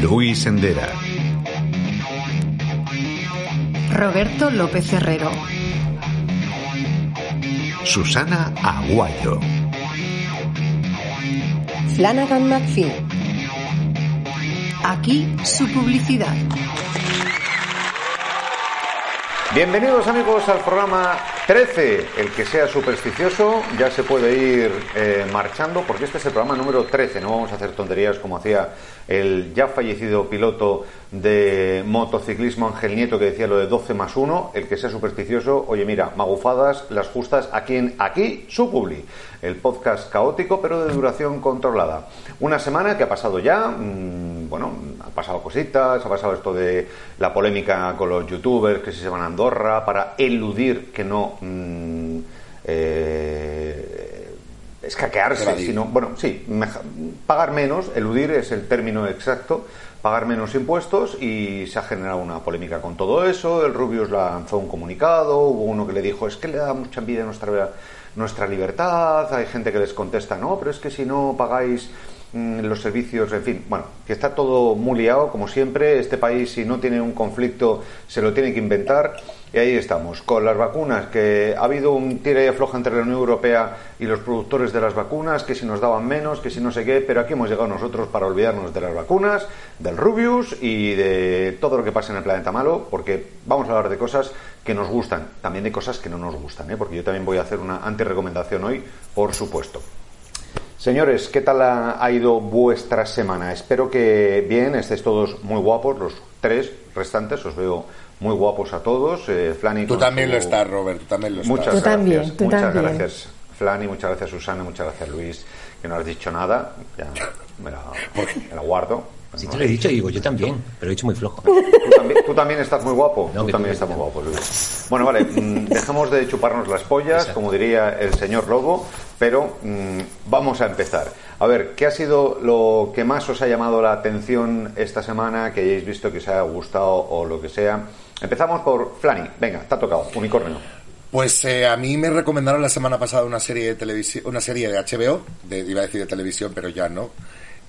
Luis Endera. Roberto López Herrero. Susana Aguayo. Flanagan McPhee. Aquí su publicidad. Bienvenidos amigos al programa 13. El que sea supersticioso ya se puede ir eh, marchando porque este es el programa número 13. No vamos a hacer tonterías como hacía el ya fallecido piloto de motociclismo Ángel Nieto que decía lo de 12 más 1. El que sea supersticioso, oye mira, magufadas, las justas aquí en aquí su publi. El podcast caótico pero de duración controlada. Una semana que ha pasado ya, mmm, bueno, ha pasado cositas, ha pasado esto de la polémica con los youtubers que se van a Andorra para eludir que no mmm, eh, escaquearse, sino, bueno, sí, pagar menos, eludir es el término exacto, pagar menos impuestos y se ha generado una polémica con todo eso. El Rubius lanzó un comunicado, hubo uno que le dijo es que le da mucha envidia nuestra nuestra libertad, hay gente que les contesta no, pero es que si no pagáis los servicios, en fin, bueno, que está todo muy liado, como siempre. Este país, si no tiene un conflicto, se lo tiene que inventar. Y ahí estamos, con las vacunas, que ha habido un tira y afloja entre la Unión Europea y los productores de las vacunas, que si nos daban menos, que si no sé qué, pero aquí hemos llegado nosotros para olvidarnos de las vacunas, del Rubius y de todo lo que pasa en el planeta malo, porque vamos a hablar de cosas que nos gustan, también de cosas que no nos gustan, ¿eh? porque yo también voy a hacer una antirecomendación hoy, por supuesto. Señores, ¿qué tal ha, ha, ido vuestra semana? Espero que bien, estéis todos muy guapos, los tres restantes, os veo muy guapos a todos. Eh, Flani, tú también tu... lo estás, Robert, tú también lo muchas estás. Gracias, también, tú muchas también. gracias, Flani, muchas gracias, Susana, muchas gracias, Luis, que no has dicho nada, ya me la, me la guardo. Si te lo he dicho, digo, yo también, pero he dicho muy flojo. ¿Tú también, tú también estás muy guapo. No, tú también estás muy guapo, Luis. Bueno, vale, mm, dejemos de chuparnos las pollas, Exacto. como diría el señor Lobo, pero mm, vamos a empezar. A ver, ¿qué ha sido lo que más os ha llamado la atención esta semana, que hayáis visto que os haya gustado o lo que sea? Empezamos por Flani. Venga, te ha tocado, unicornio. Pues eh, a mí me recomendaron la semana pasada una serie de televisión, una serie de HBO, de, iba a decir de televisión, pero ya no,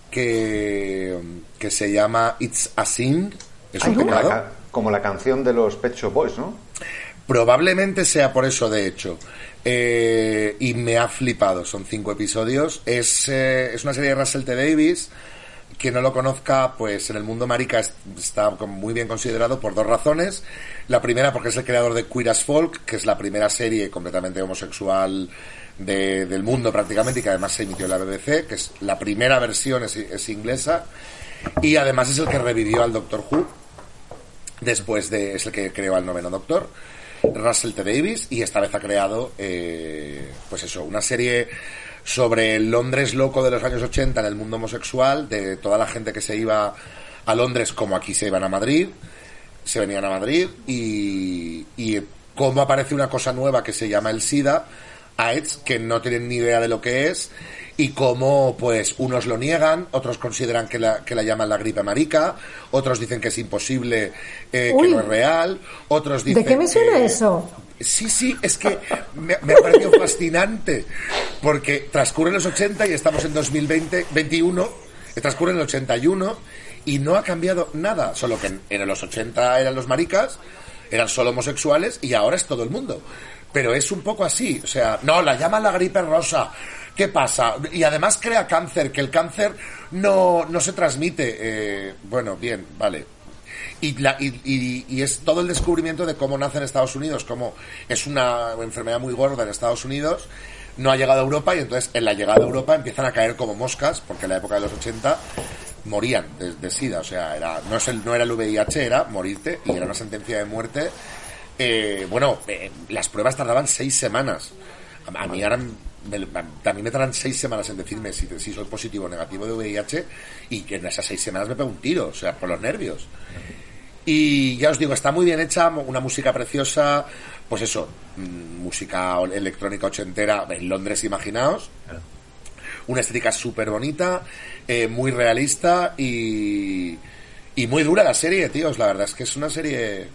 que, que se llama It's a Sin. Es un como, la, pecado. como la canción de los Pet Shop Boys, ¿no? Probablemente sea por eso, de hecho. Eh, y me ha flipado. Son cinco episodios. Es, eh, es una serie de Russell T. Davis. Quien no lo conozca, pues en el mundo marica es- está muy bien considerado por dos razones. La primera, porque es el creador de Queer as Folk, que es la primera serie completamente homosexual de- del mundo prácticamente y que además se emitió en la BBC, que es la primera versión, es, es inglesa. Y además es el que revivió al Doctor Who, después de es el que creó al noveno Doctor, Russell T. Davis, y esta vez ha creado, eh, pues eso, una serie sobre el Londres loco de los años 80 en el mundo homosexual, de toda la gente que se iba a Londres como aquí se iban a Madrid, se venían a Madrid, y, y cómo aparece una cosa nueva que se llama el SIDA, AIDS, que no tienen ni idea de lo que es, y cómo pues unos lo niegan, otros consideran que la, que la llaman la gripe marica, otros dicen que es imposible, eh, que no es real, otros dicen ¿De qué me suena que- eso? Sí, sí, es que me, me ha parecido fascinante, porque transcurre los 80 y estamos en 2020, 21, eh, transcurre en el 81 y no ha cambiado nada, solo que en, en los 80 eran los maricas, eran solo homosexuales y ahora es todo el mundo. Pero es un poco así, o sea, no, la llaman la gripe rosa. ¿Qué pasa? Y además crea cáncer, que el cáncer no, no se transmite. eh, bueno, bien, vale. Y, la- y- y- y es todo el descubrimiento de cómo nace en Estados Unidos, cómo es una enfermedad muy gorda en Estados Unidos, no ha llegado a Europa y entonces en la llegada a Europa empiezan a caer como moscas, porque en la época de los 80 morían de, de SIDA, o sea, era, no, es el, no era el VIH, era morirte y era una sentencia de muerte. Eh, bueno, eh, las pruebas tardaban seis semanas. A, a mí ahora me, a mí me tardan seis semanas en decirme si, si soy positivo o negativo de VIH y que en esas seis semanas me pego un tiro, o sea, por los nervios. Y ya os digo, está muy bien hecha, una música preciosa, pues eso, mm, música electrónica ochentera en Londres, imaginaos. Una estética súper bonita, eh, muy realista y, y muy dura la serie, tíos. La verdad es que es una serie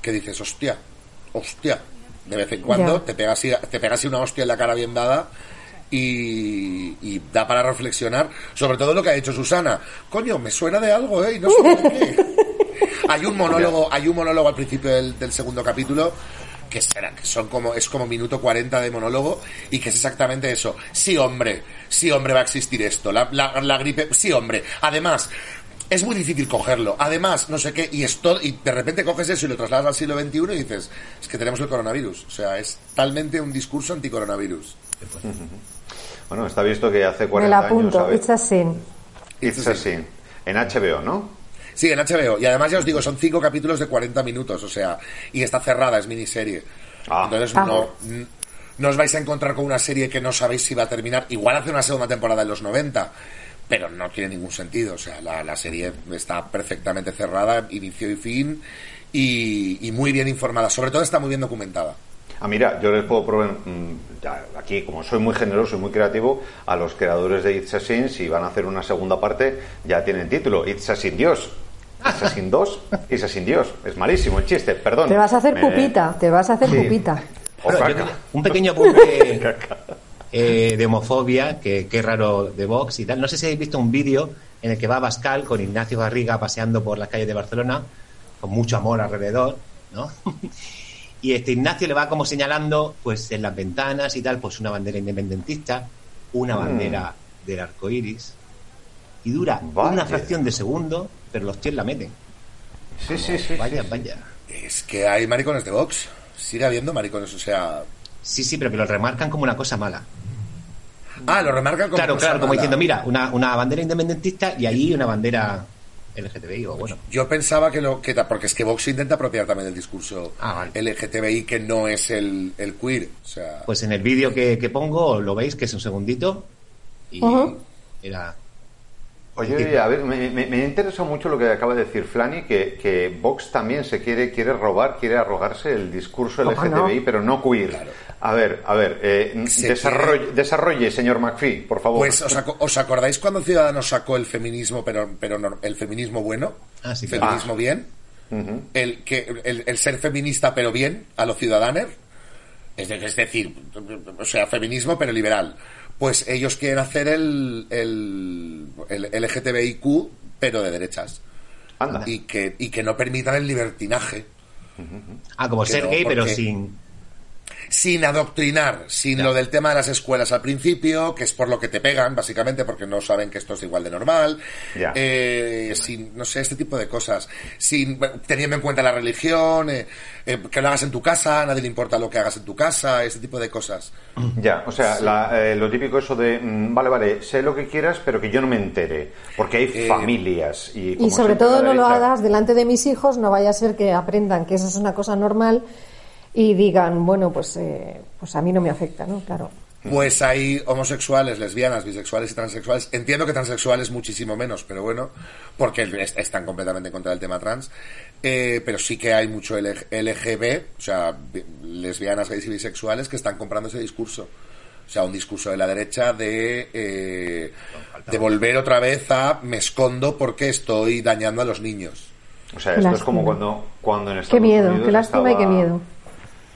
que dices, hostia, hostia. De vez en cuando te pegas, te pegas una hostia en la cara bien dada y, y da para reflexionar sobre todo lo que ha hecho Susana. Coño, me suena de algo, ¿eh? Y no sé de qué. Hay un monólogo, hay un monólogo al principio del, del segundo capítulo que será, que son como, es como minuto 40 de monólogo y que es exactamente eso. Sí, hombre, sí, hombre, va a existir esto. La, la, la gripe, sí, hombre. Además, es muy difícil cogerlo. Además, no sé qué, y esto, y de repente coges eso y lo trasladas al siglo XXI y dices, es que tenemos el coronavirus. O sea, es talmente un discurso anticoronavirus. Bueno, está visto que hace Me 40 la años. apunto. ¿sabes? It's a sin. It's a Sin. En HBO, ¿no? Sí, en HBO. Y además ya os digo, son cinco capítulos de 40 minutos, o sea, y está cerrada, es miniserie. Ah. Entonces Ah. no, no os vais a encontrar con una serie que no sabéis si va a terminar. Igual hace una segunda temporada en los 90, pero no tiene ningún sentido. O sea, la, la serie está perfectamente cerrada, inicio y fin, y, y muy bien informada. Sobre todo está muy bien documentada. Ah, mira, yo les puedo probar, mm, ya, aquí, como soy muy generoso y muy creativo, a los creadores de It's a Sin, si van a hacer una segunda parte, ya tienen título, It's a Sin Dios. It's a Sin 2, It's a Sin Dios. Es malísimo el chiste, perdón. Te vas a hacer Me- pupita, te vas a hacer Sí. pupita. O Bueno, yo un pequeño apunte eh, de homofobia, que, que raro de Vox y tal. No sé si habéis visto un vídeo en el que va Bascal con Ignacio Garriga paseando por las calles de Barcelona, con mucho amor alrededor, ¿no? y este Ignacio le va como señalando, pues en las ventanas y tal, pues una bandera independentista, una Mm. bandera del arco iris, y dura Vaya. una fracción de segundo, pero los tíos la meten. Sí, sí, sí. Vaya, sí. vaya. Es que hay maricones de Vox. Sigue habiendo maricones, o sea... Sí, sí, pero que lo remarcan como una cosa mala. Ah, lo remarcan como Claro, claro, como mala. diciendo, mira, una, una bandera independentista y ahí una bandera LGTBI, o bueno. Yo pensaba que lo que porque es que Vox intenta apropiar también el discurso Ah, vale. LGTBI que no es el, el queer, o sea, Pues en el vídeo que, que pongo lo veis, que es un segundito, y Ujú. era... Oye, oye, a ver, me, me, me interesa mucho lo que acaba de decir Flani, que, que Vox también se quiere, quiere robar, quiere arrogarse el discurso ¿Cómo LGTBI, no? pero no queer. A ver, a ver, eh, Se desarrolle, quiere- desarrolle, señor McPhee, por favor. pues ¿os, aco- os acordáis cuando Ciudadanos sacó el feminismo pero pero no- el feminismo bueno? Ah, sí, claro. feminismo bien, Ujú. el que el, el ser feminista pero bien a los ciudadanos, es, de- es decir, o sea, feminismo pero liberal. Pues ellos quieren hacer el, el, el LGTBIQ pero de derechas. Anda. y que, y que no permitan el libertinaje. Ah, como Que ser no, gay, pero sin... Sin adoctrinar, sin Ya. lo del tema de las escuelas al principio, que es por lo que te pegan, básicamente, porque no saben que esto es igual de normal. Ya. Eh, sin, no sé, este tipo de cosas. Sin, bueno, teniendo en cuenta la religión, eh, eh, que lo hagas en tu casa, a nadie le importa lo que hagas en tu casa, este tipo de cosas. Ya, o sea, la- eh, lo típico eso de, mm, vale, vale, sé lo que quieras, pero que yo no me entere, porque hay Eh, familias. Y, sobre todo no lo hagas delante de mis hijos, no vaya a ser que aprendan que eso es una cosa normal y digan, bueno, pues, eh, pues a mí no me afecta, ¿no? Claro. Pues hay homosexuales, lesbianas, bisexuales y transexuales. Entiendo que transexuales muchísimo menos, pero bueno, porque es- están completamente en contra del tema trans. Eh, pero sí que hay mucho L- LGB, o sea, bi- lesbianas, gays y bisexuales que están comprando ese discurso. O sea, un discurso de la derecha de, eh, de volver otra vez a me escondo porque estoy dañando a los niños. O sea, esto es como cuando, cuando en Estados Qué miedo, Unidos qué lástima y qué miedo.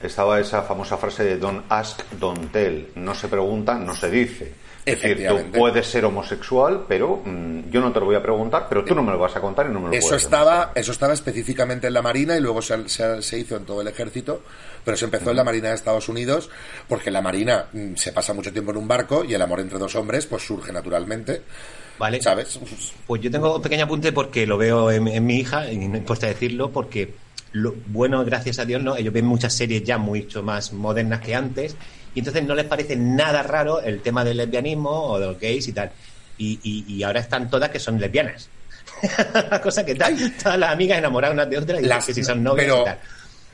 Estaba esa famosa frase de don't ask, don't tell. No se pregunta, no se dice. Es decir, tú puedes ser homosexual, pero mm, yo no te lo voy a preguntar, pero tú no me lo vas a contar y no me lo Eso puedes estaba, eso estaba específicamente en la Marina y luego se, se- se hizo en todo el ejército, pero se empezó en la Marina de Estados Unidos porque en la Marina mm, se pasa mucho tiempo en un barco y el amor entre dos hombres pues surge naturalmente, ¿Vale? ¿sabes? Pues yo tengo un pequeño apunte porque lo veo en, en mi hija, y no importa decirlo, porque lo, bueno, gracias a Dios, no ellos ven muchas series ya mucho más modernas que antes, y entonces no les parece nada raro el tema del lesbianismo o de los gays y tal. Y, y- y ahora están todas que son lesbianas. Cosa que tal, todas las amigas enamoradas unas de otras y Las- que si son novias pero y tal.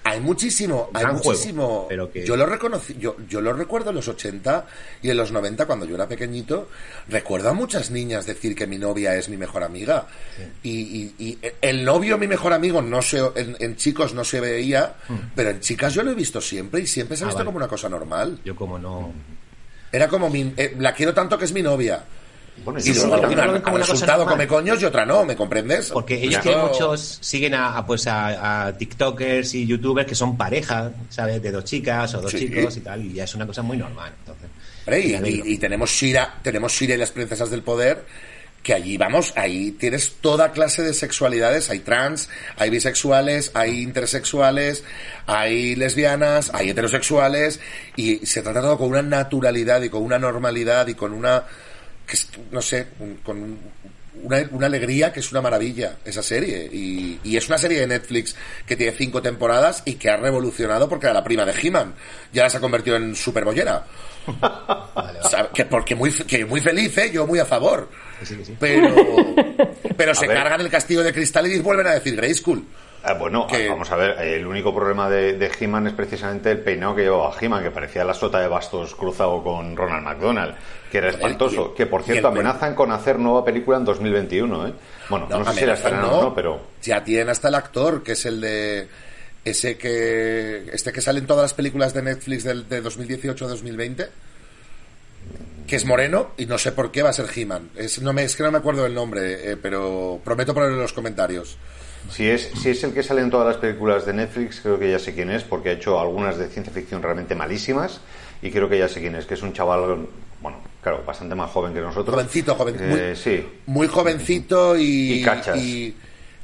Hay muchísimo, hay juego, muchísimo. pero que- Yo lo reconocí, yo, yo lo recuerdo en los 80 y en los 90 cuando yo era pequeñito. Recuerdo a muchas niñas decir que mi novia es mi mejor amiga. Y, y- y el novio, mi mejor amigo, no se, en, en chicos no se veía, pero en chicas yo lo he visto siempre y siempre se ha. Ah, visto vale. como una cosa normal. Yo como no... Era como mi, eh, la quiero tanto que es mi novia. Bueno, Y luego que porque una- no lo ven como cosa resultado normal. come coños y otra no, ¿me comprendes? Porque ellos no- muchos siguen a, a, pues a, a tiktokers y youtubers que son pareja, ¿sabes? De dos chicas o dos Sí. chicos y tal, y ya es una cosa muy normal. Entonces, y- y tenemos Shira, tenemos Shira y las princesas del poder, que allí vamos, ahí tienes toda clase de sexualidades, hay trans, hay bisexuales, hay intersexuales, hay lesbianas, hay heterosexuales, y se trata todo con una naturalidad y con una normalidad y con una, que es, no sé, un- con un- una, una alegría que es una maravilla esa serie. Y, y es una serie de Netflix que tiene cinco temporadas y que ha revolucionado porque era la prima de He-Man. Ya la se ha convertido en superbollera. Que porque muy, que muy feliz, ¿eh? yo muy a favor. Pero, pero se ver. cargan el castillo de cristal y vuelven a decir Grey School. Ah, bueno, Que- vamos a ver, el único problema de, de He-Man es precisamente el peinado que llevaba He-Man, que parecía la sota de bastos cruzado con Ronald McDonald, que era espantoso. que por cierto amenazan con hacer nueva película en 2021, ¿eh? Bueno, no, sé si la estrenan o no, pero... Ya tienen hasta el actor, que es el de. Ese que. Este que sale en todas las películas de Netflix del, de 2018-2020. Que es moreno y no sé por qué va a ser He-Man. Es, no me, es que no me acuerdo del nombre, eh, pero prometo ponerlo en los comentarios. Si es, si es el que sale en todas las películas de Netflix, creo que ya sé quién es, porque ha hecho algunas de ciencia ficción realmente malísimas, y creo que ya sé quién es, que es un chaval, bueno, claro, bastante más joven que nosotros. Jovencito, joven, Eh, muy- sí, Muy jovencito y. Y cachas. y-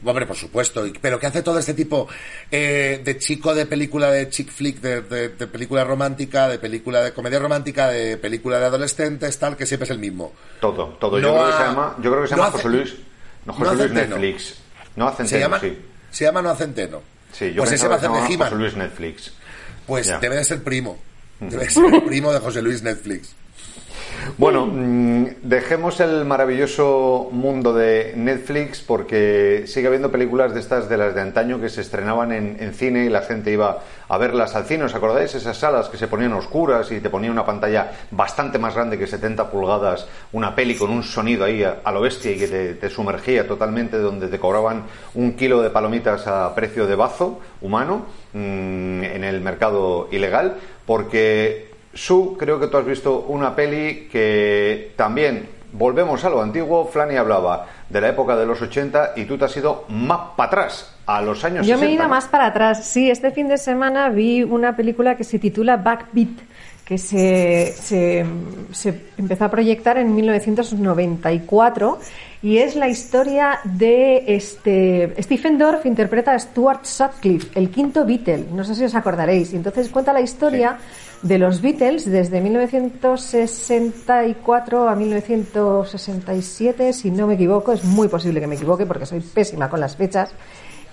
hombre, por supuesto. y- pero que hace todo este tipo eh, de chico de película de chick flick, de, de- de película romántica, de película de comedia romántica, de película de adolescentes, tal, que siempre es el mismo. todo, todo. yo, No creo que se llama, yo creo que se no llama hace- José Luis, no, José no Luis. Netflix. No hacen Se llama, sí. se llama No Centeno. Sí, yo pues ese va a hacer de José. Luis Netflix. Pues Ya. debe de ser primo. Debe de ser el primo de José Luis Netflix. Bueno, mm, dejemos el maravilloso mundo de Netflix porque sigue habiendo películas de estas de las de antaño que se estrenaban en, cine y la gente iba a verlas al cine. ¿Os acordáis? Esas salas que se ponían oscuras y te ponían una pantalla bastante más grande que 70 pulgadas, una peli con un sonido ahí a, a lo bestia y que te, te sumergía totalmente, donde te cobraban un kilo de palomitas a precio de bazo humano mm, en el mercado ilegal, porque Su, creo que tú has visto una peli que también volvemos a lo antiguo. Flanny hablaba de la época de los 80 y tú te has ido más para atrás, a los años Yo 60. me he ido ¿no? más para atrás. Sí, este fin de semana vi una película que se titula Backbeat, que se, se, se empezó a proyectar en 1994 y es la historia de este Stephen Dorff interpreta a Stuart Sutcliffe, el quinto Beatle. No sé si os acordaréis. Y entonces cuenta la historia de los Beatles desde 1964 a 1967, si no me equivoco. Es muy posible que me equivoque porque soy pésima con las fechas.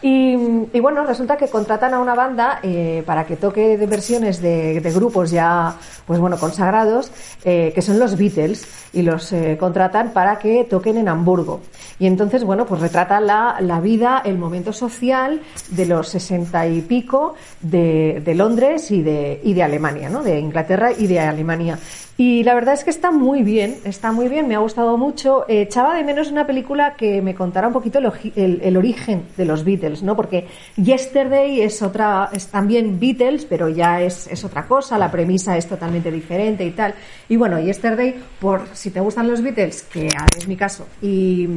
Y, y bueno, resulta que contratan a una banda eh, para que toque de versiones de, de grupos ya, pues bueno, consagrados, eh, que son los Beatles, y los eh, contratan para que toquen en Hamburgo. Y entonces, bueno, pues retrata la, la vida, el momento social de los sesenta y pico de, de Londres y de, y de Alemania, ¿no? De Inglaterra y de Alemania. Y la verdad es que está muy bien, está muy bien, me ha gustado mucho. Eh, echaba de menos una película que me contara un poquito el, el- el origen de los Beatles, ¿no? Porque Yesterday es otra, es también Beatles, pero ya es, es otra cosa, la premisa es totalmente diferente y tal. Y bueno, Yesterday, por si te gustan los Beatles, que es mi caso, y,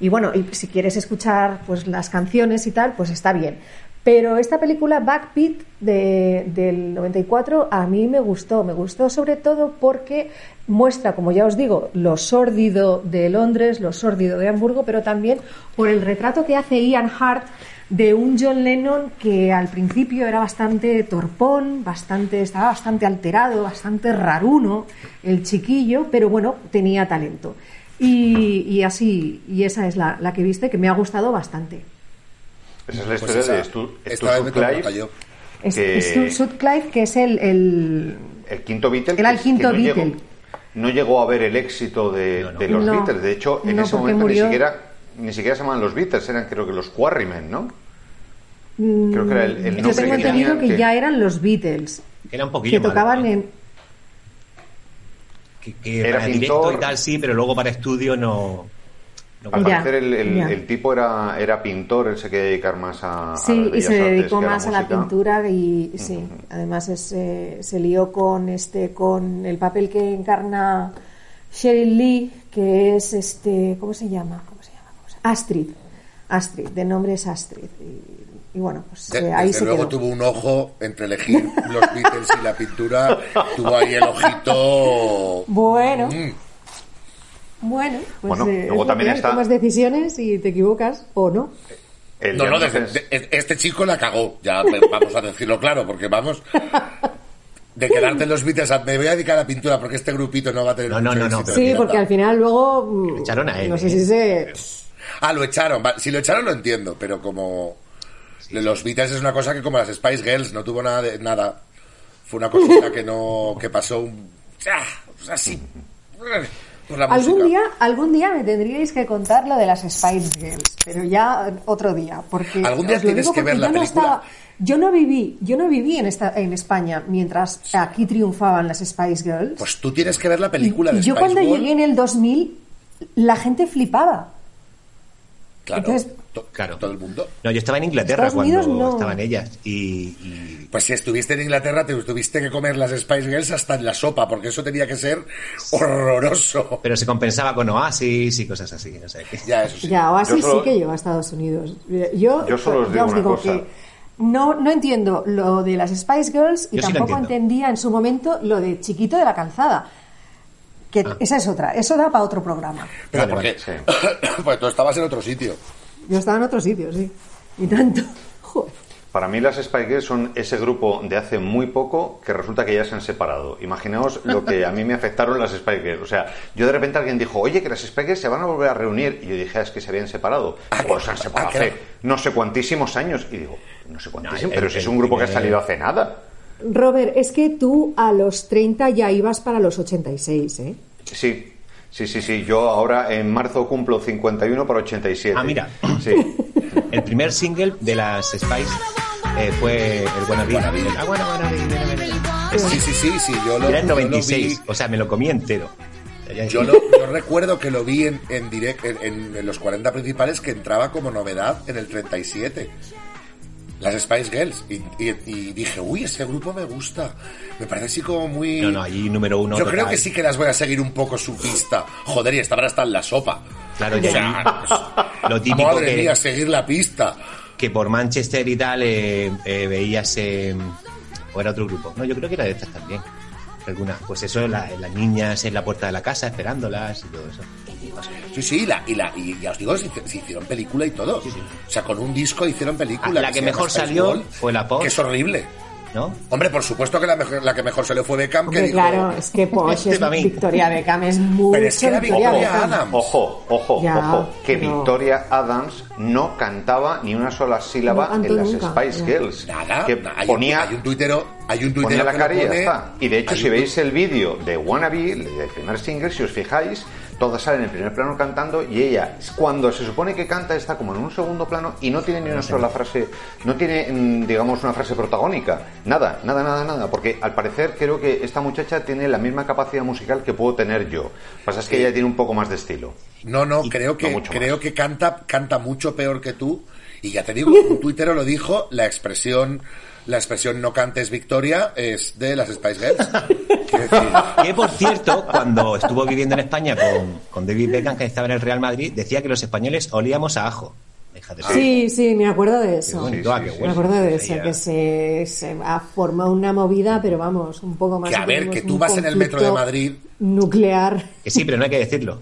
y bueno, y si quieres escuchar pues las canciones y tal, pues está bien. Pero esta película Backbeat de, del 94 a mí me gustó, me gustó sobre todo porque muestra, como ya os digo, lo sórdido de Londres, lo sórdido de Hamburgo, pero también por el retrato que hace Ian Hart de un John Lennon que al principio era bastante torpón, bastante, estaba bastante alterado, bastante raruno, el chiquillo, pero bueno, tenía talento. Y, así, y esa es la que viste, que me ha gustado bastante. Esa es la Pues historia esa- de Stu, Stu Sutcliffe, yo. Que- Stu Sutcliffe, que es el, el, el quinto Beatle. Era el quinto no Beatle. Llegó, no llegó a ver el éxito de, No, no. de los No. Beatles. De hecho, en No, ese momento murió. ni siquiera ni siquiera se llamaban los Beatles, eran creo que los Quarrymen, ¿no? Creo que era el, el Yo nombre tengo que entendido que ya eran los Beatles, Que era un poquillo que tocaban malo, en... Que, que Era para directo pintor. y tal sí, pero luego para estudio no. Al Ya, parecer el, el- tipo era, era pintor, él se quería dedicar más a, a Sí, las y se artes dedicó a más a la pintura y sí, además es, eh, se lió con este con el papel que encarna Sheryl Lee, que es este, ¿cómo se llama? ¿Cómo se llama? ¿Cómo se llama? Astrid. Astrid, de nombre es Astrid. Y Y bueno, pues De- eh, ahí desde se luego quedó. tuvo un ojo entre elegir los Beatles y la pintura. Tuvo ahí el ojito. Bueno, Mm. Bueno, pues Bueno, eh, luego es lo también está- tomas decisiones y te equivocas o no. El No, no, entonces- de- de- este chico la cagó, ya vamos a decirlo claro, porque vamos de quedarte en los Beatles, a- me voy a dedicar a la pintura porque este grupito no va a tener No, no, mucho no, no. éxito. Sí, porque al final luego... mm, echaron a él, No sé ¿eh? si se... Ah, lo echaron, si lo echaron lo entiendo, pero como los Beatles es una cosa que como las Spice Girls no tuvo nada de nada. Fue una cosita que no que pasó un ah, pues así por la Algún música. día, algún día me tendríais que contar lo de las Spice Girls, pero ya otro día, porque Algún día tienes que ver la yo no estaba- yo no viví, yo no viví en esta, en España mientras aquí triunfaban las Spice Girls. Pues tú tienes que ver la película y de yo Spice cuando llegué en el 2000, la gente flipaba. Claro, Entonces- to- Claro. todo el mundo. No, yo estaba en Inglaterra cuando no. estaban ellas y, y- Pues si estuviste en Inglaterra te tuviste que comer las Spice Girls hasta en la sopa, porque eso tenía que ser horroroso. pero se compensaba con Oasis y cosas así, no sé. Ya, eso sí. Ya, Oasis solo- sí que llegó a Estados Unidos. Yo, Yo solo os ya digo os una digo cosa. que no, no entiendo lo de las Spice Girls y Yo tampoco entendía en su momento lo de Chiquito de la Calzada. Que Ah. esa es otra, eso da para otro programa. Pero Vale, porque vale, pues tú estabas en otro sitio. Yo estaba en otro sitio, sí. Y tanto. Joder. Para mí las Spice Girls son ese grupo de hace muy poco que resulta que ya se han separado. Imaginaos lo que a mí me afectaron las Spice Girls. O sea, yo de repente alguien dijo, oye, que las Spice Girls se van a volver a reunir. Y yo dije, "Ah, es que se habían separado. Pues se han separado ah, que hace no. sé cuantísimos años. Y digo, no sé cuantísimos, el- pero si es un grupo que ha salido hace nada. Robert, es que tú a los 30 ya ibas para los 86, ¿eh? Sí, sí, sí, sí. Yo ahora en marzo cumplo 51 por 87. Ah, mira. Sí. El primer single de las Spice eh, fue el. Wannabe. El- Ah, bueno, Wannabe. Sí, sí, sí, sí, yo lo, Era en yo lo 96, vi- o sea, me lo comí entero. Yo, lo- yo recuerdo que lo vi en, en, direct, en, en- en los 40 principales que entraba como novedad en el 37. Las Spice Girls. Y, y- y dije, uy, ese grupo me gusta. Me parece así como muy... No, no, allí número uno. Yo creo total. que sí que las voy a seguir un poco su pista. Joder, y estaban hasta en la sopa. Claro, O sea, lo típico madre que, mía, seguir la pista. que por Manchester y tal eh, eh, veías. eh, o era otro grupo. No, yo creo que era de estas también. Algunas. Pues eso, la- las niñas en la puerta de la casa esperándolas y todo eso. Sí, sí, la, y, la, y ya os digo, se, se hicieron película y todo. O sea, con un disco hicieron película. Ah, la que mejor salió fue la Posh. Que es horrible. ¿No? Hombre, por supuesto que la, mejor- la que mejor salió fue Beckham, que Hombre, dijo... claro, es que Posh Este es. Victoria Beckham, es mucho Pero es que era Victoria Beckham. Adams. Ojo, ojo, Ya, ojo, que Victoria Adams no cantaba ni una sola sílaba No en las nunca, Spice ya. Girls. Nada, que hay, ponía, un, hay un tuitero, hay un tuitero la cara y lo ya pone- está. Y de hecho, si veis el vídeo de Wannabe, del primer single, si os fijáis, todas salen en primer plano cantando y ella, cuando se supone que canta, está como en un segundo plano y no tiene ni una sola frase, no tiene, mm, digamos, una frase protagónica. Nada, nada, nada, nada. Porque al parecer creo que esta muchacha tiene la misma capacidad musical que puedo tener yo. Lo que pasa es que ella tiene un poco más de estilo. No, no, creo que, no creo más. que canta, canta mucho peor que tú. Y ya te digo, un tuitero lo dijo, la expresión, la expresión no cantes Victoria es de las Spice Girls. Que por cierto, cuando estuvo viviendo en España con, con David Beckham, que estaba en el Real Madrid, decía que los españoles olíamos a ajo. Fíjate. Sí, sí, me acuerdo de eso. Sí, ah, sí, sí. Me acuerdo de eso, que se, se ha formado una movida, pero vamos, un poco más. Que a ver, que tú vas en el metro de Madrid. Nuclear. Que sí, pero no hay que decirlo.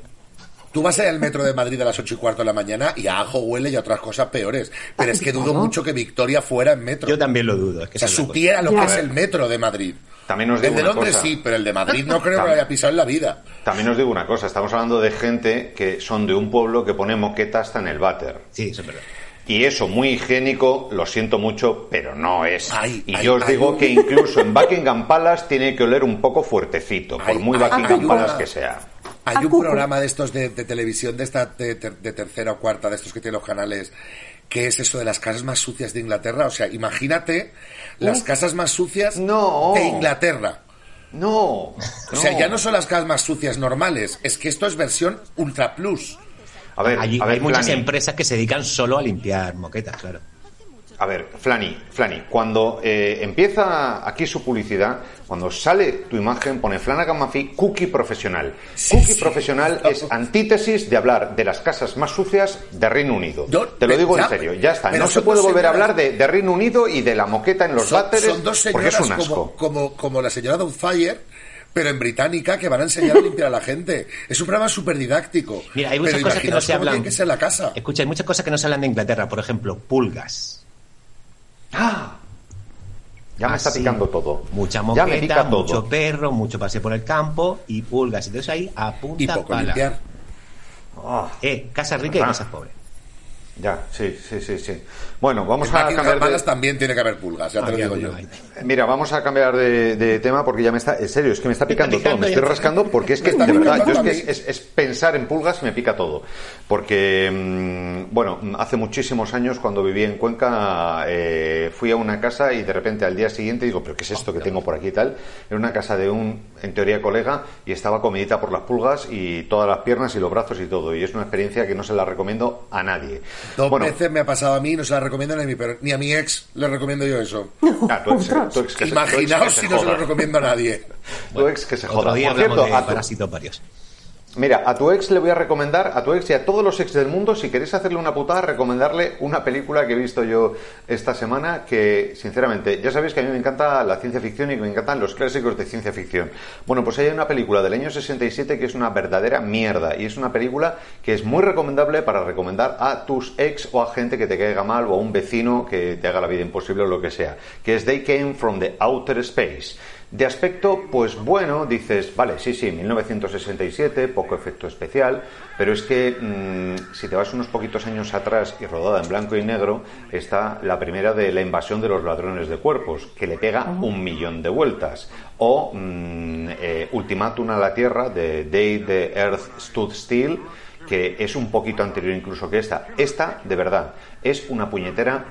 Tú vas el metro de Madrid a las ocho y cuarto de la mañana y a ajo huele y a otras cosas peores. Pero es que dudo mucho que Victoria fuera en metro. Yo también lo dudo. Es que O sea, supiera lo Ya. que es el metro de Madrid. También os El digo de una Londres cosa. sí, pero el de Madrid no creo que lo También. haya pisado en la vida. También os digo una cosa, estamos hablando de gente que son de un pueblo que pone moqueta hasta en el váter. Sí, eso es verdad. Y eso, muy higiénico, lo siento mucho, pero no es. Ay, y ay, yo os ay, digo que incluso en Buckingham Palace tiene que oler un poco fuertecito, por muy ay, Buckingham ay, Palace que sea. Hay A un programa de estos de, de televisión, de esta de, ter- de tercera o cuarta, de estos que tienen los canales, que es eso de las casas más sucias de Inglaterra. O sea, imagínate las casas más sucias No. de Inglaterra. No. O sea, ya no son las casas más sucias normales, es que esto es versión Ultra Plus. A ver, Allí a ver, hay muchas empresas que se dedican solo a limpiar moquetas, claro. A ver, Flani, Flani, cuando eh, empieza aquí su publicidad, cuando sale tu imagen, pone Flanagan Mafi Cookie Profesional. cookie Profesional es antítesis de hablar de las casas más sucias de Reino Unido. Yo- Te lo digo ya, en serio, ya está. No se puede volver a hablar de, de Reino Unido y de la moqueta en los son, váteres son dos porque señoras es un asco. como, como, como la señora Doubtfire, pero en británica, que van a enseñar a limpiar a la gente. Es un programa súper didáctico. Mira, hay muchas pero cosas que no se hablan. que ser la casa. Escucha, hay muchas cosas que no se hablan de Inglaterra. Por ejemplo, pulgas. ¡Ah! Ya me está picando todo. Mucha ya me moqueta, pica todo. mucho perro, mucho paseo por el campo y pulgas. Entonces ahí a punta Y poco pala. limpiar. Ah, Eh, casas ricas y Ah. casas pobres. ya, sí, sí, sí, sí. Bueno, vamos En a cambiar de... También tiene que haber pulgas, ya te lo Había digo yo. alguna ahí. Mira, vamos a cambiar de, de tema porque ya me está, en serio, es que me está Me está picando todo, me estoy rascando porque es que, de verdad, yo es que es, mí. es- es pensar en pulgas y me pica todo. Porque, mm, bueno, hace muchísimos años cuando viví en Cuenca, eh, fui a una casa y de repente al día siguiente digo, pero ¿qué es esto que tengo por aquí y tal? Era una casa de un, en teoría, colega y estaba comidita por las pulgas y todas las piernas y los brazos y todo. Y es una experiencia que no se la recomiendo a nadie. Dos Bueno, veces me ha pasado a mí, no se la recomiendo ni a, mi, per- ni a mi ex le recomiendo yo eso. ah, tu ex- tu ex que se- tu ex que Imaginaos se si no se lo recomiendo a nadie. Tu ex que se Otro joda. día Por cierto, de a tu-. Mira, a tu ex le voy a recomendar, a tu ex y a todos los ex del mundo, si queréis hacerle una putada, recomendarle una película que he visto yo esta semana que, sinceramente, ya sabéis que a mí me encanta la ciencia ficción y que me encantan los clásicos de ciencia ficción. Bueno, pues hay una película del año 67 que es una verdadera mierda y es una película que es muy recomendable para recomendar a tus ex o a gente que te caiga mal o a un vecino que te haga la vida imposible o lo que sea, que es They Came from the Outer Space. De aspecto, pues bueno, dices, vale, sí, sí, 1967, poco efecto especial, pero es que mm, si te vas unos poquitos años atrás y rodada en blanco y negro, está la primera de la invasión de los ladrones de cuerpos, que le pega un millón de vueltas. O mm, eh, Ultimátum a la Tierra de Day the Earth Stood Still, que es un poquito anterior incluso que esta. Esta, de verdad, es una puñetera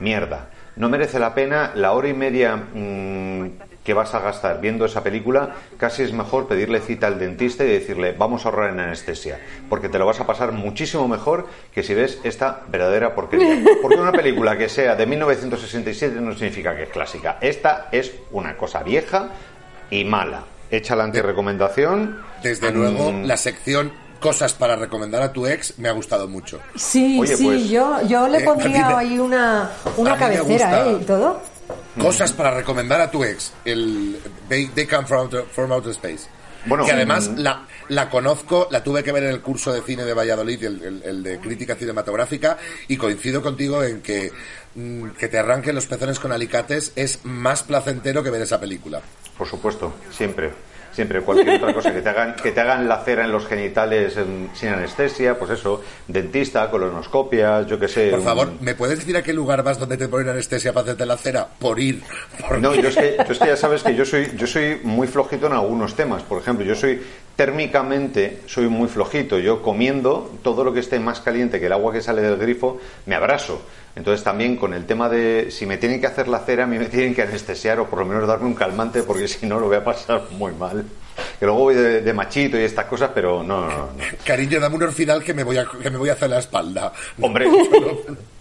mierda. No merece la pena la hora y media mm, que vas a gastar viendo esa película. Casi es mejor pedirle cita al dentista y decirle vamos a ahorrar en anestesia, porque te lo vas a pasar muchísimo mejor que si ves esta verdadera porquería. Porque una película que sea de 1967 no significa que es clásica. Esta es una cosa vieja y mala. Hecha la antirecomendación. Desde Mm, luego, la sección cosas para recomendar a tu ex me ha gustado mucho. Sí, Oye, sí, pues- yo, yo le Eh, pondría ahí una, una cabecera, gusta. ¿eh? Y todo. Cosas para recomendar a tu ex. El They, They Come from Outer, from Outer Space. Bueno, que además mm. la, la conozco, la tuve que ver en el curso de cine de Valladolid, el, el- el de crítica cinematográfica, y coincido contigo en que mm, que te arranquen los pezones con alicates es más placentero que ver esa película. Por supuesto, siempre. Siempre, cualquier otra cosa que te hagan, que te hagan la cera en los genitales em, sin anestesia, pues eso, dentista, colonoscopias, yo qué sé. Por un- favor, ¿me puedes decir a qué lugar vas donde te ponen anestesia para hacerte la cera? Por ir. Por No, yo es, que, yo es que ya sabes que yo soy, yo soy muy flojito en algunos temas. Por ejemplo, yo soy térmicamente, soy muy flojito. Yo comiendo, todo lo que esté más caliente que el agua que sale del grifo, me abrazo. Entonces también con el tema de si me tienen que hacer la cera, a mí me tienen que anestesiar o por lo menos darme un calmante porque si no lo voy a pasar muy mal. Que luego voy de, de machito y estas cosas, pero no, no, no. Cariño, dame un orfidal que me voy a, que me voy a hacer la espalda. Hombre,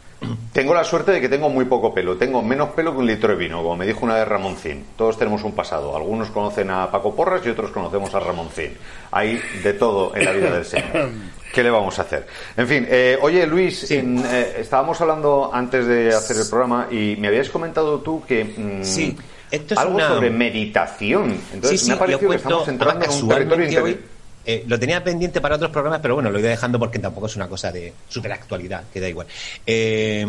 tengo la suerte de que tengo muy poco pelo. Tengo menos pelo que un litro de vino, como me dijo una vez Ramoncín. Todos tenemos un pasado. Algunos conocen a Paco Porras y otros conocemos a Ramoncín. Hay de todo en la vida del señor. ¿Qué le vamos a hacer? En fin, eh, oye Luis, en, eh, estábamos hablando antes de hacer el programa y me habías comentado tú que mm, Sí, esto es algo una- sobre meditación. Entonces sí, sí, me ha parecido que estamos entrando en un territorio casualmente inter- hoy, eh, lo tenía pendiente para otros programas, pero bueno, lo ido dejando porque tampoco es una cosa de super actualidad, que da igual. Eh,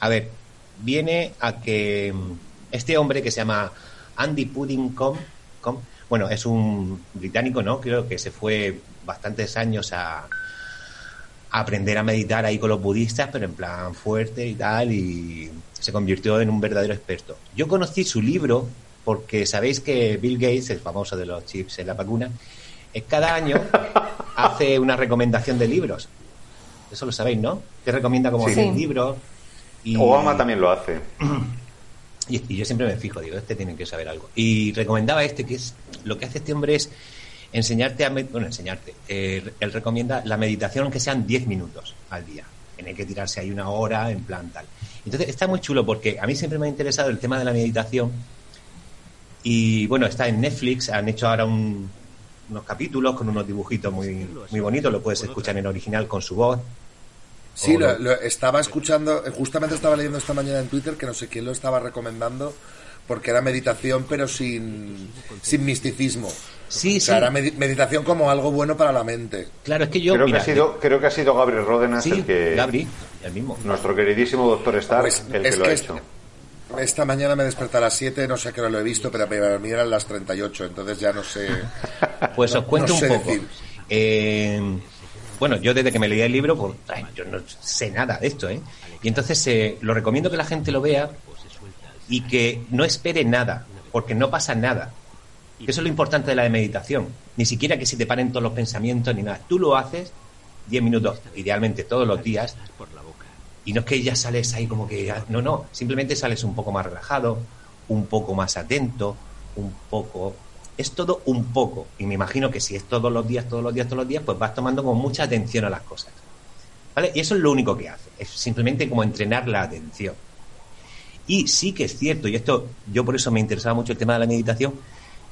a ver, viene a que mm, este hombre que se llama Andy Puddingcombe, com- bueno, es un británico, ¿no? Creo que se fue bastantes años a, a aprender a meditar ahí con los budistas, pero en plan fuerte y tal, y se convirtió en un verdadero experto. Yo conocí su libro porque sabéis que Bill Gates, el famoso de los chips en la vacuna, eh, cada año hace una recomendación de libros. Eso lo sabéis, ¿no? Que recomienda como Sí. 100 Sí. libros. Y, Obama también lo hace. y, y yo siempre me fijo, digo, este tiene que saber algo. Y recomendaba este, que es lo que hace este hombre es enseñarte a. Bueno, enseñarte. Eh, él recomienda la meditación, aunque sean 10 minutos al día. Tiene que tirarse ahí una hora, en plan tal. Entonces está muy chulo porque a mí siempre me ha interesado el tema de la meditación. Y bueno, está en Netflix, han hecho ahora un- unos capítulos con unos dibujitos muy, muy bonitos, lo puedes escuchar en original con su voz. Sí, lo, lo- estaba escuchando, eh, justamente estaba leyendo esta mañana en Twitter que no sé quién lo estaba recomendando porque era meditación pero sin, sin misticismo. Sí, o sea, sí. era medi- meditación como algo bueno para la mente. Claro, es que yo... creo, mira, que ha sido, creo que ha sido Gabriel Ródenas Sí, el que. Gabri, el mismo. Nuestro queridísimo doctor Stark, Pues, el que es lo que ha hecho. Esta mañana me desperté a las 7, no sé a qué hora lo he visto, pero para mí eran las 38, entonces ya no sé. Pues os cuento no sé un poco. Eh, bueno, yo desde que me leí el libro, pues ay, yo no sé nada de esto, ¿eh? Y entonces eh, lo recomiendo que la gente lo vea y que no espere nada, porque no pasa nada. Eso es lo importante de la meditación. Ni siquiera que se te paren todos los pensamientos ni nada. Tú lo haces 10 minutos, idealmente todos los días, y no es que ya sales ahí como que... ya- No, no, simplemente sales un poco más relajado, un poco más atento, un poco... Es todo un poco. Y me imagino que si es todos los días, todos los días, todos los días, pues vas tomando como mucha atención a las cosas. ¿Vale? Y eso es lo único que hace. Es simplemente como entrenar la atención. Y sí que es cierto, y esto yo por eso me interesaba mucho el tema de la meditación,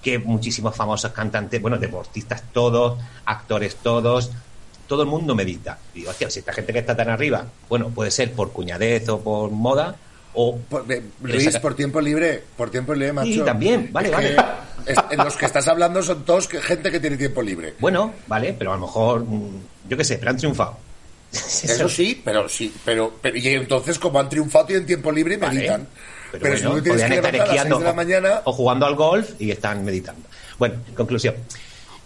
que muchísimos famosos cantantes, bueno, deportistas todos, actores todos, todo el mundo medita. Y digo, hostia, si esta gente que está tan arriba, bueno, puede ser por cuñadez o por moda, o Por- eh, Luis, por tiempo libre, por tiempo libre, macho. Sí, también, vale, vale. que es- en los que estás hablando son todos que- gente que tiene tiempo libre. bueno, vale, pero a lo mejor, mm, yo qué sé, pero han triunfado. Eso sí, pero sí, pero, pero y entonces como han triunfado tienen tiempo libre y Vale. meditan. Pero, Pero, si bueno, tú tienes podrían que estar a las 6 esquiando de la mañana, o jugando al golf y están meditando. Bueno, en conclusión,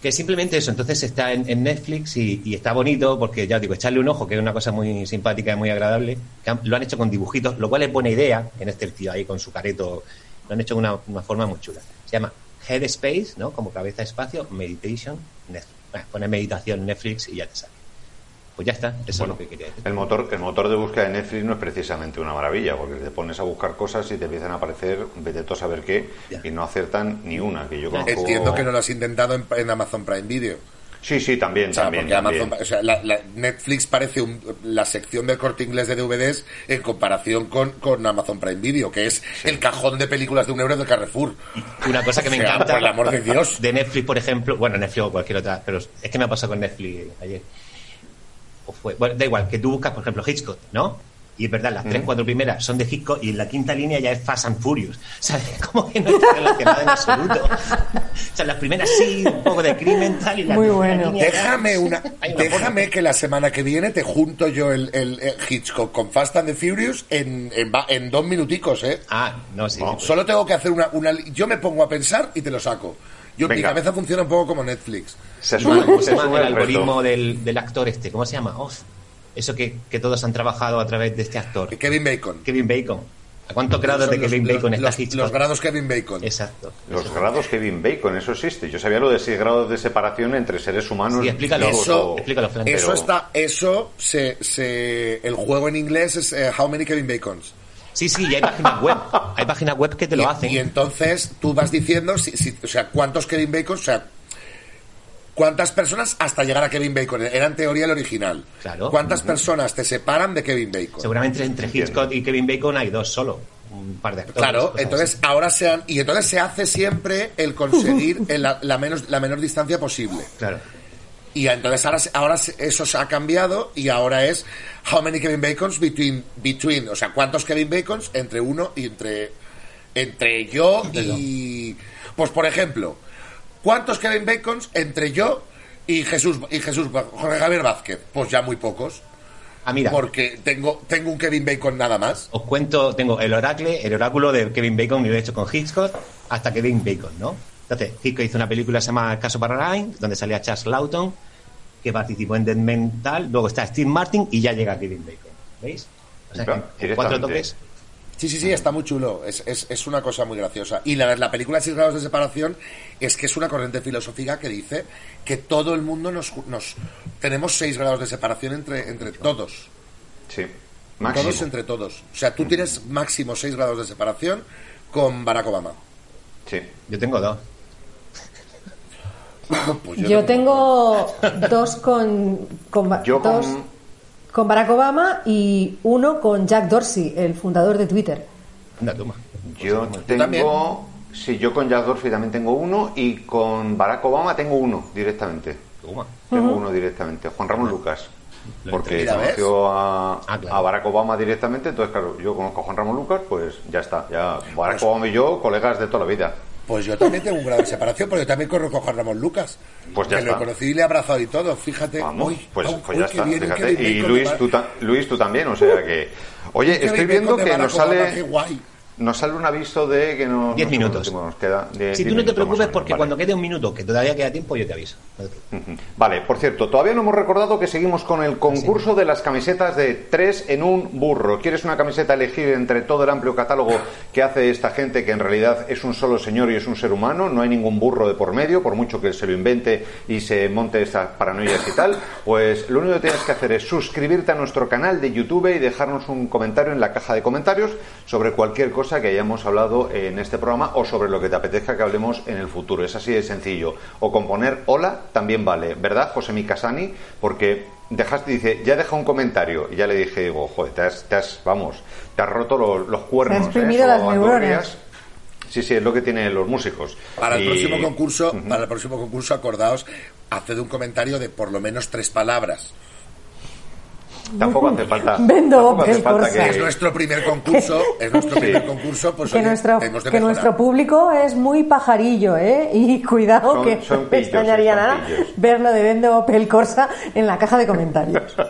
que simplemente eso, entonces está en, en Netflix y, y está bonito porque ya os digo, echarle un ojo, que es una cosa muy simpática y muy agradable, que han- lo han hecho con dibujitos, lo cual es buena idea, en este tío ahí con su careto, lo han hecho de una, una forma muy chula. Se llama Headspace, ¿no? Como cabeza espacio, Meditation, Netflix. Bueno, pone meditación Netflix y ya te sale. Pues ya está, eso es lo que quería decir. El motor, el motor de búsqueda de Netflix no es precisamente una maravilla, porque te pones a buscar cosas y te empiezan a aparecer, vete tú a saber qué, Ya. y no aciertan ni una. Que yo conozco... entiendo que no lo has intentado en, en Amazon Prime Video. Sí, sí, también, O sea, también. porque también. Amazon, o sea, la- la- Netflix parece un- la sección del corte inglés de DVDs en comparación con, con Amazon Prime Video, que es el cajón de películas de un euro de Carrefour. Una cosa que me O sea, encanta. por el amor de Dios. De Netflix, por ejemplo. Bueno, Netflix o cualquier otra, pero es que me ha pasado con Netflix ayer. O fue. Bueno, da igual, que tú buscas, por ejemplo, Hitchcock, ¿no? Y es verdad, las tres, cuatro primeras son de Hitchcock y en la quinta línea ya es Fast and Furious. ¿Sabes? Como que no está relacionado en absoluto. O sea, las primeras sí, un poco de crimen, tal, y la Muy bueno. línea ya- Déjame una, Hay una déjame que la semana que viene te junto yo el, el- el Hitchcock con Fast and the Furious en, en, en dos minuticos, ¿eh? Ah, no, sí. No. Solo tengo que hacer una, una yo me pongo a pensar y te lo saco. Yo, mi cabeza funciona un poco como Netflix. Se ¿Cómo sube, se se sube el el algoritmo del, del actor este? ¿Cómo se llama? Oz. Eso que, que todos han trabajado a través de este actor. Kevin Bacon. Kevin Bacon. ¿A cuántos grados de los- Kevin los- Bacon está los, Hitchcock? los grados Kevin Bacon. Exacto. Los grados Kevin Bacon, eso existe. Yo sabía lo de seis grados de separación entre seres humanos. Sí, explícalo. Eso, explícalo, Fran. eso pero- está, eso se, se, el juego en inglés es eh, How many Kevin Bacons. Sí, sí, y hay páginas web. Hay páginas web que te lo y, hacen. y entonces tú vas diciendo, si, si- o sea, cuántos Kevin Bacons, o sea, cuántas personas hasta llegar a Kevin Bacon. Era en teoría el original. Claro. ¿Cuántas personas te separan de Kevin Bacon? Seguramente entre Hitchcock y Kevin Bacon hay dos solo. Un par de actores. Claro, entonces así. ahora se han, y entonces se hace siempre el conseguir el- la, la menos, la menor distancia posible. Claro. Y entonces ahora, se- ahora se- eso se ha cambiado y ahora es how many Kevin Bacons between, between, o sea, cuántos Kevin Bacons entre uno y entre, entre yo y, pues por ejemplo, cuántos Kevin Bacons entre yo y Jesús, y Jesús, Jorge Javier Vázquez, pues ya muy pocos, Ah, mira. porque tengo, tengo un Kevin Bacon nada más. Os cuento, tengo el oracle, el oráculo de Kevin Bacon, y lo he hecho con Hitchcock, hasta Kevin Bacon, ¿no? Entonces, Hitchcock hizo una película que se llama Caso Caroline, donde salía Charles Lawton, que participó en Dead Mental, luego está Steve Martin y ya llega Kevin Bacon. ¿Veis? O sea, que cuatro toques. Sí, sí, sí, está muy chulo. Es, es, es una cosa muy graciosa. Y la, la película Seis grados de separación es que es una corriente filosófica que dice que todo el mundo nos, nos tenemos seis grados de separación entre, entre todos. Sí. Máximo. Todos entre todos. O sea, tú tienes máximo seis grados de separación con Barack Obama. Sí. Yo tengo dos. Pues Yo tengo dos con, con Yo dos con, con Barack Obama y uno con Jack Dorsey, el fundador de Twitter. Anda, toma. Yo tengo. Sí, yo con Jack Dorsey también tengo uno y con Barack Obama tengo uno directamente. Toma. Tengo uno directamente, Juan Ramón Lucas. Porque conoció a, Ah, claro. a Barack Obama directamente, entonces, claro, yo conozco a Juan Ramón Lucas, pues ya está. Ya Barack Pues- Obama y yo, colegas de toda la vida. Pues yo también tengo un grado de separación, porque yo también corro con Juan Ramón Lucas. Pues ya que lo está. conocí y le he abrazado y todo, fíjate. Vamos, Uy, pues, pues uy, ya está, bien, fíjate. Y Luis tú, ta- Luis, tú también, o sea que. Oye, estoy viendo que nos sale. qué guay. Nos sale un aviso de que no. Diez no minutos. nos queda. Si diez tú no te preocupes, porque vale. cuando quede un minuto, que todavía queda tiempo, yo te aviso. Vale, por cierto, todavía no hemos recordado que seguimos con el concurso de las camisetas de tres en un burro. ¿Quieres una camiseta elegir entre todo el amplio catálogo que hace esta gente que en realidad es un solo señor y es un ser humano? No hay ningún burro de por medio, por mucho que se lo invente y se monte estas paranoias y tal. Pues lo único que tienes que hacer es suscribirte a nuestro canal de YouTube y dejarnos un comentario en la caja de comentarios sobre cualquier cosa que hayamos hablado en este programa o sobre lo que te apetezca que hablemos en el futuro. Es así de sencillo. O con poner hola también vale, ¿verdad, José Mikasani? Porque dejaste, dice, ya deja un comentario. Y ya le dije, digo, joder, te has, te has- vamos, te has roto los, los cuernos. Te has exprimido ¿eh? las neuronas. Sí, sí, es lo que tienen los músicos. Para el próximo concurso, para el próximo concurso, acordaos, haced un comentario de por lo menos tres palabras. Tampoco hace falta. Vendo hace Opel falta Corsa. Es que, nuestro primer concurso, es nuestro Sí. primer concurso, pues que oye, nuestro, de que nuestro público es muy pajarillo, ¿eh? Y cuidado Son- que son pillos, extrañaría nada pillos. verlo de Vendo Opel Corsa en la caja de comentarios.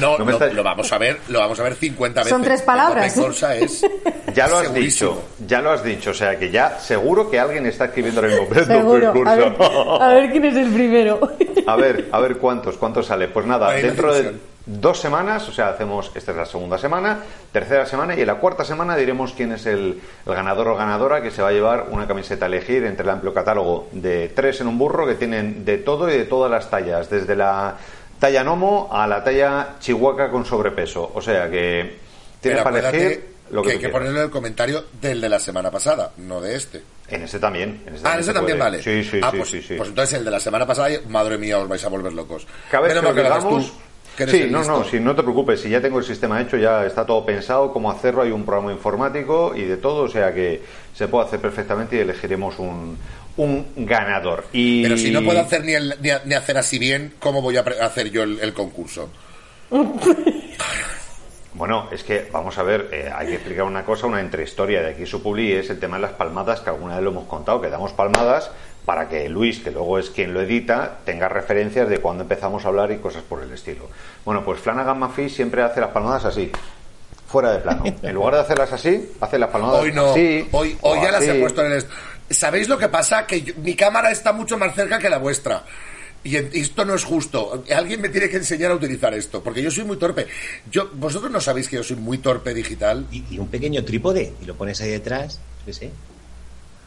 No, No lo, estás- lo vamos a ver, lo vamos a ver 50 veces. Son tres palabras. Opel Corsa es Ya lo has segurísimo. dicho, ya lo has dicho, o sea que ya seguro que alguien está escribiendo el mismo Seguro. A ver, concurso. a ver quién es el primero. A ver, a ver cuántos, cuántos sale. Pues nada, dentro de. Dos semanas, o sea, hacemos, esta es la segunda semana, tercera semana y en la cuarta semana diremos quién es el, el ganador o ganadora que se va a llevar una camiseta a elegir entre el amplio catálogo de tres en un burro que tienen de todo y de todas las tallas, desde la talla Nomo a la talla Chihuahua con sobrepeso. O sea que tienes Pero para elegir lo que, que hay que ponerle el comentario del de la semana pasada, no de este. En ese también. En ese Ah, ese también puede. vale. Sí, sí, ah, sí, pues, sí, sí. pues entonces el de la semana pasada, madre mía, os vais a volver locos. Cada vez Menos que lo tú, Sí, no, listo. no, si no te preocupes, si ya tengo el sistema hecho, ya está todo pensado, cómo hacerlo, hay un programa informático y de todo, o sea que se puede hacer perfectamente y elegiremos un, un ganador. Y... Pero si no puedo hacer ni, el- ni, hacer así bien, ¿cómo voy a hacer yo el, el concurso? Bueno, es que, vamos a ver, eh, hay que explicar una cosa, una entrehistoria de aquí su publi es el tema de las palmadas, que alguna vez lo hemos contado, que damos palmadas para que Luis, que luego es quien lo edita, tenga referencias de cuando empezamos a hablar y cosas por el estilo. Bueno, pues Flanagan McPhee siempre hace las palmadas así, fuera de plano. En lugar de hacerlas así, hace las palmadas Hoy no, así. hoy, hoy ya las he puesto en el... ¿Sabéis lo que pasa? Que yo- mi cámara está mucho más cerca que la vuestra. Y esto no es justo. Alguien me tiene que enseñar a utilizar esto, porque yo soy muy torpe. Yo, vosotros no sabéis que yo soy muy torpe digital. Y, y un pequeño trípode, y lo pones ahí detrás, qué sé.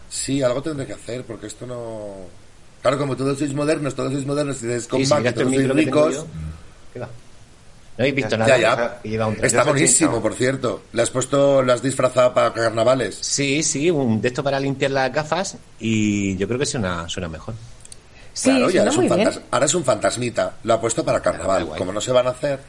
Sí, algo tendré que hacer, porque esto no. Claro, como todos sois modernos, todos sois modernos, y dices con Sí, si Mac, miras el todos sois ricos. yo, ¿qué va? ¿No habéis visto Ya, nada? Ya, ya. Que lleva un Ya Está buenísimo, por cierto. Le has puesto, lo has disfrazado para carnavales. Sí, sí, un de esto para limpiar las gafas y yo creo que suena, suena mejor. Sí, claro, y suena ahora es, un muy bien. ahora es un fantasmita. Lo ha puesto para carnaval. igual. Como no se van a hacer.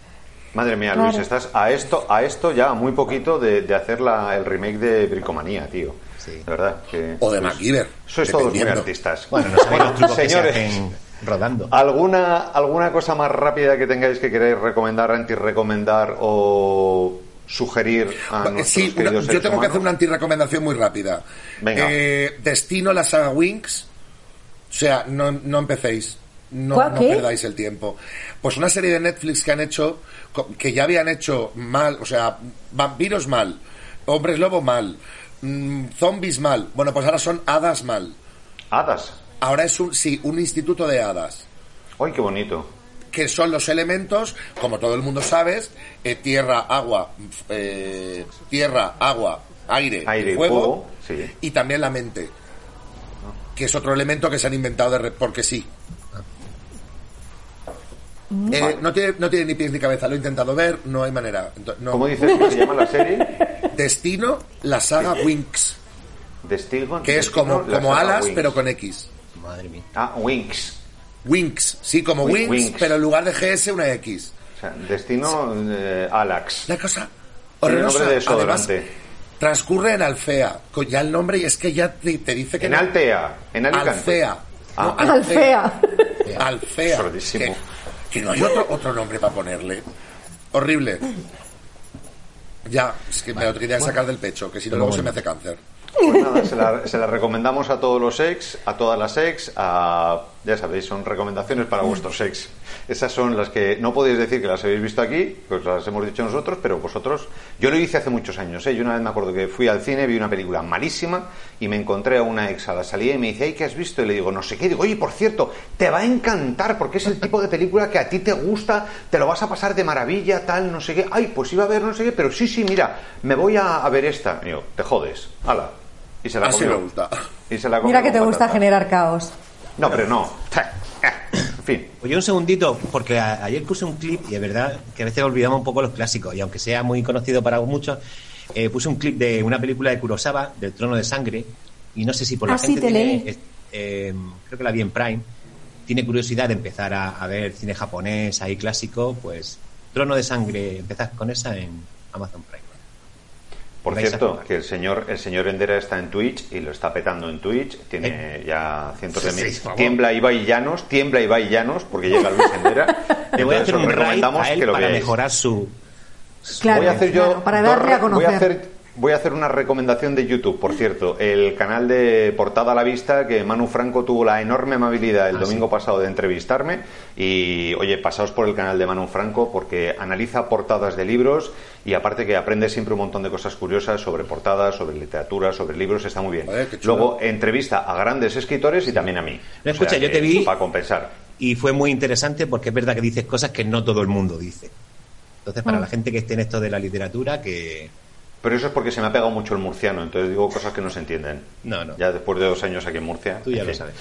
Madre mía, Claro. Luis, estás a esto, a esto ya muy poquito de, de hacer la, el remake de Bricomanía, tío. Sí. De verdad. Que O de sois- MacGyver. Sois todos muy artistas. Bueno, no sabéis los trucos señores. que se hacen rodando. ¿Alguna, ¿Alguna cosa más rápida que tengáis que queréis recomendar, anti-recomendar o sugerir a nuestros Sí, una- yo tengo que hacer humanos? una antirecomendación muy rápida. Venga. Eh, destino la saga Winx. O sea, no, no empecéis. No, ¿Cuál, no perdáis el tiempo. Pues una serie de Netflix que han hecho, que ya habían hecho mal, o sea, vampiros mal, hombres lobo mal, mm, zombies mal. Bueno, pues ahora son hadas mal. Hadas. Ahora es un, sí, un instituto de hadas. ¡Ay, qué bonito! que son los elementos, como todo el mundo sabes, eh, tierra, agua, eh, tierra, agua, aire, Aire fuego, fuego, sí. y también la mente, que es otro elemento que se han inventado de re- porque sí. Eh, no, tiene, no tiene ni pies ni cabeza, lo he intentado ver, no hay manera. No. ¿Cómo dices que se llama la serie? Destino, la saga Winx, Destino. que es como, como alas, Winx. pero con X. Madre mía. Ah, Winx. Winx, sí, como Wi- Winx, Winx. pero en lugar de GS una X. O sea, destino eh, Alax. La cosa horrorosa. nombre de Además, transcurre en Alfea. Con ya el nombre y es que ya te, te dice que En no- Altea, en Alicante. Alfea. Ah. No, Alfea. Alfea. Sordísimo. Que, que no hay otro, otro nombre para ponerle. Horrible. Ya, es que me lo quería sacar del pecho, que si no luego se me hace cáncer. Pues nada, se la, se la recomendamos a todos los ex, a todas las ex, a, ya sabéis, son recomendaciones para vuestros ex. Esas son las que no podéis decir que las habéis visto aquí, pues las hemos dicho nosotros, pero vosotros, yo lo hice hace muchos años, ¿eh? yo una vez me acuerdo que fui al cine, vi una película malísima y me encontré a una ex a la salida y me dice, ay, ¿qué has visto? Y le digo, no sé qué, digo, oye, por cierto, te va a encantar porque es el tipo de película que a ti te gusta, te lo vas a pasar de maravilla, tal, no sé qué, ay, pues iba a ver no sé qué, pero sí, sí, mira, me voy a, a ver esta. Y digo, te jodes, ala. Y se la Así comió. me gusta. Y se la comió Mira que te gusta generar caos. No, pero no. En fin. Oye, un segundito, porque a- ayer puse un clip y es verdad que a veces olvidamos un poco los clásicos, y aunque sea muy conocido para muchos, eh, puse un clip de una película de Kurosawa, del Trono de Sangre, y no sé si por la Ah, sí, gente te tiene, leí. eh, eh, creo que la vi en Prime, tiene curiosidad de empezar a, a ver cine japonés ahí clásico, pues Trono de Sangre, empezad con esa en Amazon Prime. Por cierto, que el señor, el señor Endera está en Twitch y lo está petando en Twitch. Tiene ya cientos de Eh. Sí, mil. favor. tiembla Ibai Llanos, tiembla Ibai Llanos, porque llega Luis Endera. Le voy a Entonces hacer un raid recomendamos a él que lo para veáis. mejorar su... Claro, voy a hacer yo claro, para dos darle re- a conocer. voy a hacer voy a hacer una recomendación de YouTube, por cierto, el canal de Portada a la Vista que Manu Franco tuvo la enorme amabilidad el Ah, domingo sí. pasado de entrevistarme y oye, pasaos por el canal de Manu Franco porque analiza portadas de libros y aparte que aprende siempre un montón de cosas curiosas sobre portadas, sobre literatura, sobre libros, está muy bien. Luego entrevista a grandes escritores y también a mí. No, escucha, yo te vi- para compensar. Y fue muy interesante porque es verdad que dices cosas que no todo el mundo dice. Entonces, para la gente que esté en esto de la literatura, que... Pero eso es porque se me ha pegado mucho el murciano, entonces digo cosas que no se entienden. No, no. Ya después de dos años aquí en Murcia. Tú ya en lo fin. sabes.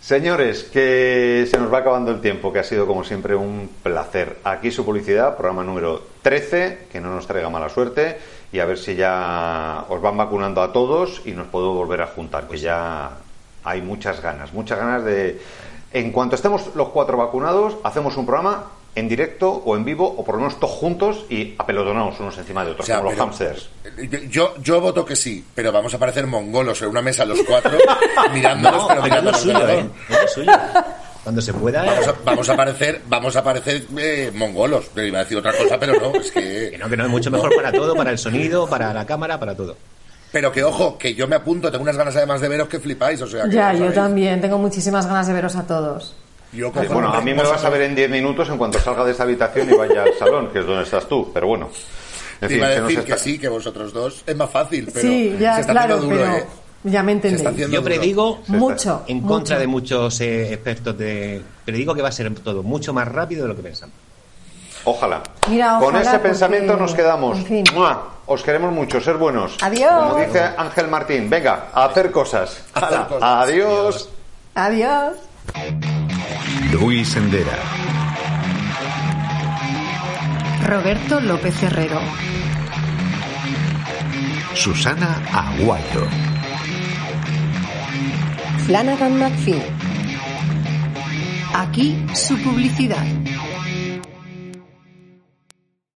Señores, que se nos va acabando el tiempo, que ha sido como siempre un placer. Aquí su publicidad, programa número 13, que no nos traiga mala suerte, y a ver si ya os van vacunando a todos y nos puedo volver a juntar, que ya hay muchas ganas, muchas ganas de... En cuanto estemos los cuatro vacunados, hacemos un programa en directo o en vivo, o por lo menos todos juntos y apelotonados unos encima de otros, O sea, como los hamsters. Yo, yo voto que sí, pero vamos a parecer mongolos en una mesa los cuatro, mirándonos, No, pero lo suyo, ¿eh? Suyo. Cuando se pueda... Vamos a, vamos a parecer, vamos a parecer eh, mongolos. Te iba a decir otra cosa, pero no, es Que que. no, que no, es mucho mejor para todo, para el sonido, para la cámara, para todo. Pero que ojo, que yo me apunto, tengo unas ganas además de veros que flipáis, o sea que Ya, yo también. Tengo muchísimas ganas de veros a todos. Yo Sí, cojo- bueno, a mí me vas a ver en 10 minutos en cuanto salga de esta habitación y vaya al salón, que es donde estás tú, pero bueno. En Te fin, iba a se nos decir que está- sí, que vosotros dos es más fácil, pero sí, ya, se está claro, duro, pero ¿eh? ya me entendéis. Yo predigo, Mucho. en contra mucho. de muchos eh, expertos, de predigo que va a ser todo mucho más rápido de lo que pensamos. Ojalá. Mira, Con ojalá, ese porque, pensamiento nos quedamos. en fin. Os queremos mucho, ser buenos. Adiós. Como dice Ángel Martín, venga, a hacer cosas. A hacer cosas. Adiós. Adiós. Luis Endera. Roberto López Herrero. Susana Aguayo. Flanagan McPhee. Aquí su publicidad.